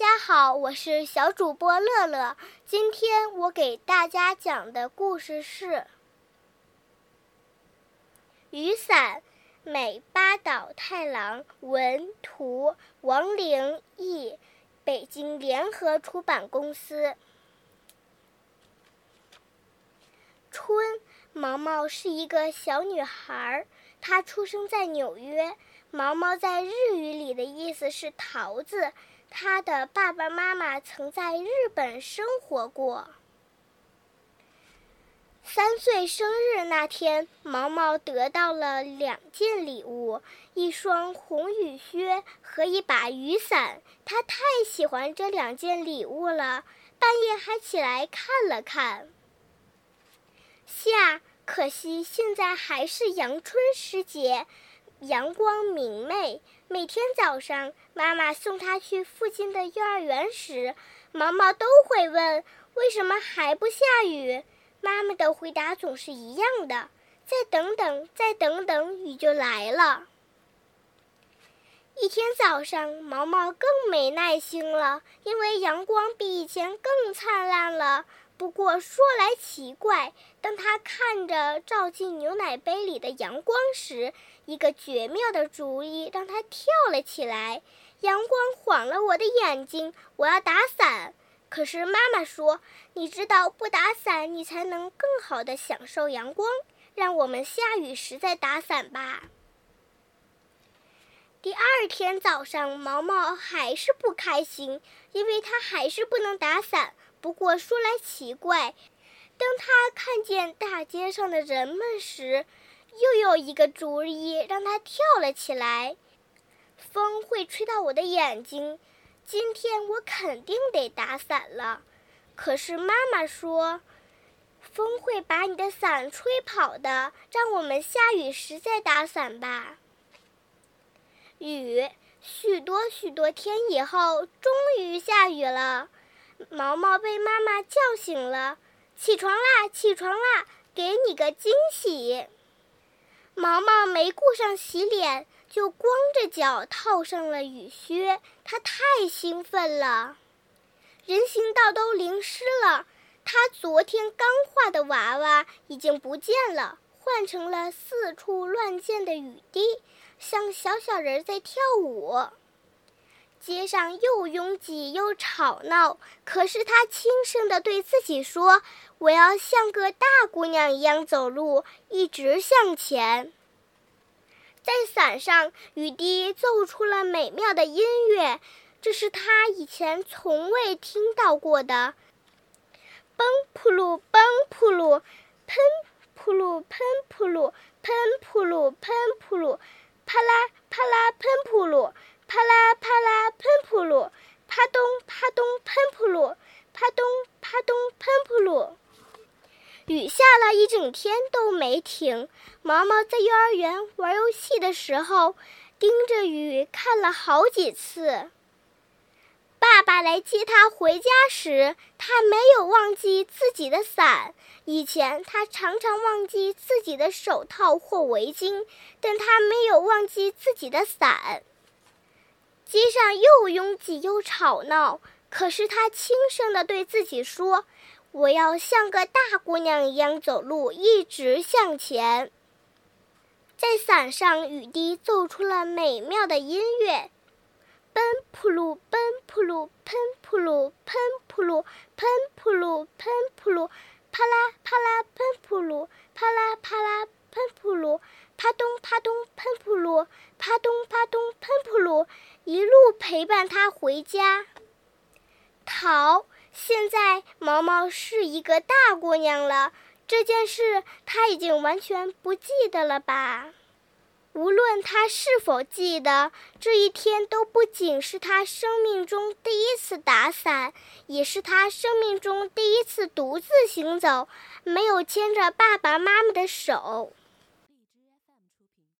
大家好，我是小主播乐乐。今天我给大家讲的故事是《雨伞》，美八岛太郎文图，王玲译，北京联合出版公司。春，毛毛是一个小女孩，她出生在纽约。毛毛在日语里的意思是桃子。他的爸爸妈妈曾在日本生活过。三岁生日那天，毛毛得到了两件礼物：一双红雨靴和一把雨伞。他太喜欢这两件礼物了，半夜还起来看了看。夏，可惜现在还是阳春时节。阳光明媚，每天早上妈妈送他去附近的幼儿园时，毛毛都会问：“为什么还不下雨？”妈妈的回答总是一样的：“再等等，再等等，雨就来了。”一天早上，毛毛更没耐心了，因为阳光比以前更灿烂了。不过说来奇怪，当他看着照进牛奶杯里的阳光时，一个绝妙的主意让他跳了起来。阳光晃了我的眼睛，我要打伞。可是妈妈说：“你知道，不打伞你才能更好的享受阳光。让我们下雨时再打伞吧。”第二天早上，毛毛还是不开心，因为他还是不能打伞。不过说来奇怪，当他看见大街上的人们时，又有一个主意让他跳了起来。风会吹到我的眼睛，今天我肯定得打伞了。可是妈妈说，风会把你的伞吹跑的。让我们下雨时再打伞吧。雨，许多许多天以后，终于下雨了。毛毛被妈妈叫醒了，起床啦，起床啦，给你个惊喜。毛毛没顾上洗脸，就光着脚套上了雨靴。他太兴奋了，人行道都淋湿了。他昨天刚画的娃娃已经不见了，换成了四处乱溅的雨滴，像小小人在跳舞。街上又拥挤又吵闹，可是他轻声地对自己说：“我要像个大姑娘一样走路，一直向前。”在伞上，雨滴奏出了美妙的音乐，这是他以前从未听到过的。嘣扑噜，嘣扑噜，喷扑噜，喷扑噜，喷扑噜，喷扑噜，啪啦啪啦，喷扑噜。啪啦啪啦喷扑噜，啪咚啪咚喷扑噜，啪咚啪咚喷扑噜。雨下了一整天都没停。毛毛在幼儿园玩游戏的时候，盯着雨看了好几次。爸爸来接他回家时，他没有忘记自己的伞。以前他常常忘记自己的手套或围巾，但他没有忘记自己的伞。街上又拥挤又吵闹，可是他轻声地对自己说：“我要像个大姑娘一样走路，一直向前。”在伞上，雨滴奏出了美妙的音乐：奔扑噜，奔扑噜，喷扑噜，喷扑噜，喷扑噜，喷扑噜，啪啦啪啦，喷扑噜，啪啦啪啦，喷扑噜，啪咚啪咚，喷扑噜，啪咚啪咚，喷扑噜。一路陪伴他回家。桃，现在毛毛是一个大姑娘了，这件事他已经完全不记得了吧？无论他是否记得，这一天都不仅是他生命中第一次打伞，也是他生命中第一次独自行走，没有牵着爸爸妈妈的手。